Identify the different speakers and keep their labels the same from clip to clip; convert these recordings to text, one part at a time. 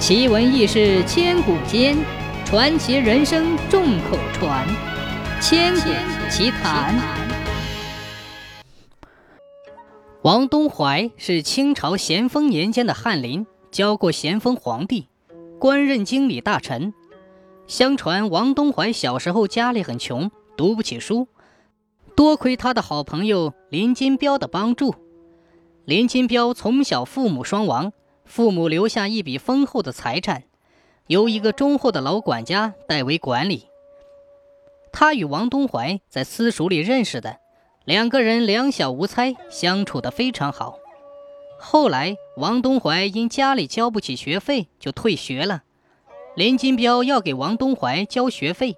Speaker 1: 奇闻异事千古间，传奇人生众口传。千古奇谈。王东怀是清朝咸丰年间的翰林，教过咸丰皇帝，官任经理大臣。相传王东怀小时候家里很穷，读不起书，多亏他的好朋友林金彪的帮助。林金彪从小父母双亡，父母留下一笔丰厚的财产，由一个忠厚的老管家代为管理。他与王东怀在私塾里认识的。两个人两小无猜，相处得非常好。后来，王东怀因家里交不起学费，就退学了。林金彪要给王东怀交学费，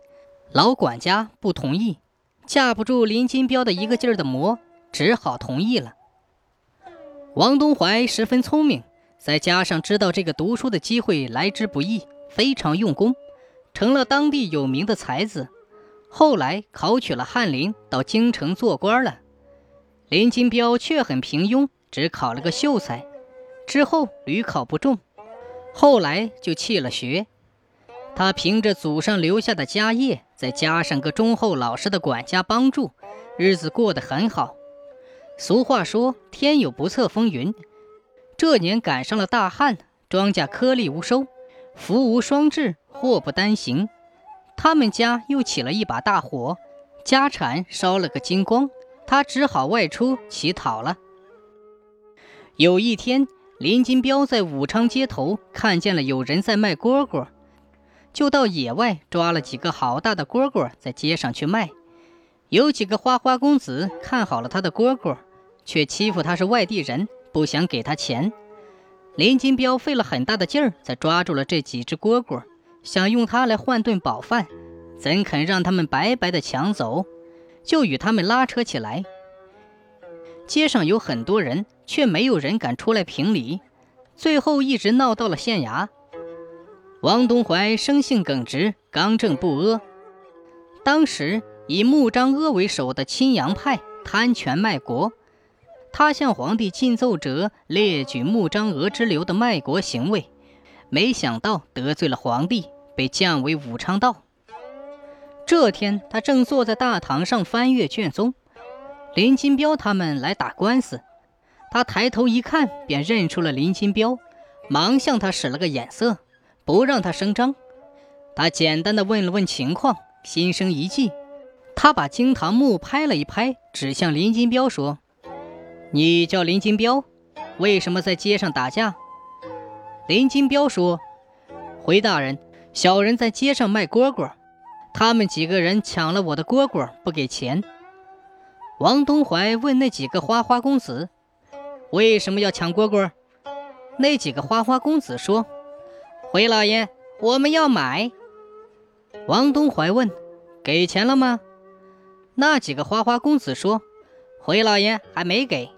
Speaker 1: 老管家不同意，架不住林金彪的一个劲儿的磨，只好同意了。王东怀十分聪明，再加上知道这个读书的机会来之不易，非常用功，成了当地有名的才子。后来考取了翰林，到京城做官了。林金彪却很平庸，只考了个秀才。之后屡考不中，后来就弃了学。他凭着祖上留下的家业，再加上个忠厚老实的管家帮助，日子过得很好。俗话说：“天有不测风云。”这年赶上了大旱，庄稼颗粒无收，福无双至，祸不单行。他们家又起了一把大火，家产烧了个精光，他只好外出乞讨了。有一天，林金彪在武昌街头看见了有人在卖蝈蝈，就到野外抓了几个好大的蝈蝈，在街上去卖。有几个花花公子看好了他的蝈蝈，却欺负他是外地人，不想给他钱。林金彪费了很大的劲儿，才抓住了这几只蝈蝈。想用它来换顿饱饭，怎肯让他们白白的抢走？就与他们拉扯起来。街上有很多人，却没有人敢出来评理。最后一直闹到了县衙。王东怀生性耿直，刚正不阿。当时以穆彰阿为首的青阳派贪权卖国，他向皇帝进奏折，列举穆彰阿之流的卖国行为。没想到得罪了皇帝，被降为武昌道。这天，他正坐在大堂上翻阅卷宗，林金彪他们来打官司。他抬头一看，便认出了林金彪，忙向他使了个眼色，不让他声张。他简单的问了问情况，心生一计。他把惊堂木拍了一拍，指向林金彪说：“你叫林金彪，为什么在街上打架？”林金彪说：“回大人，小人在街上卖蝈蝈，他们几个人抢了我的蝈蝈，不给钱。”王东怀问那几个花花公子：“为什么要抢蝈蝈？”那几个花花公子说：“回老爷，我们要买。”王东怀问：“给钱了吗？”那几个花花公子说：“回老爷，还没给。”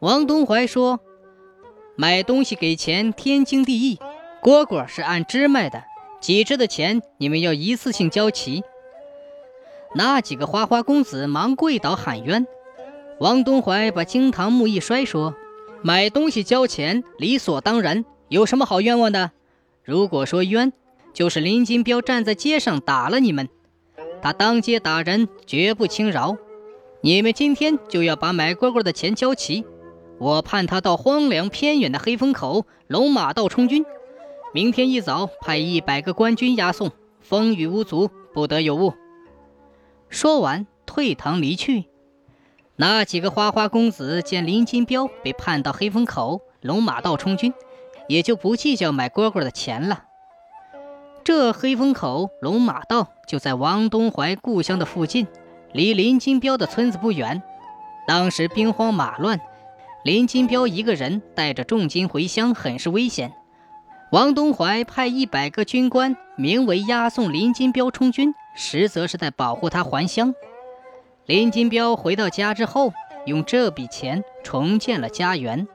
Speaker 1: 王东怀说。买东西给钱，天经地义。蝈蝈是按只卖的，几只的钱你们要一次性交齐。那几个花花公子忙跪倒喊冤。王东怀把惊堂木一摔，说：“买东西交钱，理所当然，有什么好冤枉的？如果说冤，就是林金彪站在街上打了你们，他当街打人，绝不轻饶。你们今天就要把买蝈蝈的钱交齐。”我判他到荒凉偏远的黑风口龙马道充军，明天一早派一百个官军押送，风雨无阻，不得有误。说完，退堂离去。那几个花花公子见林金彪被判到黑风口龙马道充军，也就不计较买蝈蝈的钱了。这黑风口龙马道就在王东怀故乡的附近，离林金彪的村子不远。当时兵荒马乱。林金彪一个人带着重金回乡，很是危险。王东怀派一百个军官，名为押送林金彪充军，实则是在保护他还乡。林金彪回到家之后，用这笔钱重建了家园。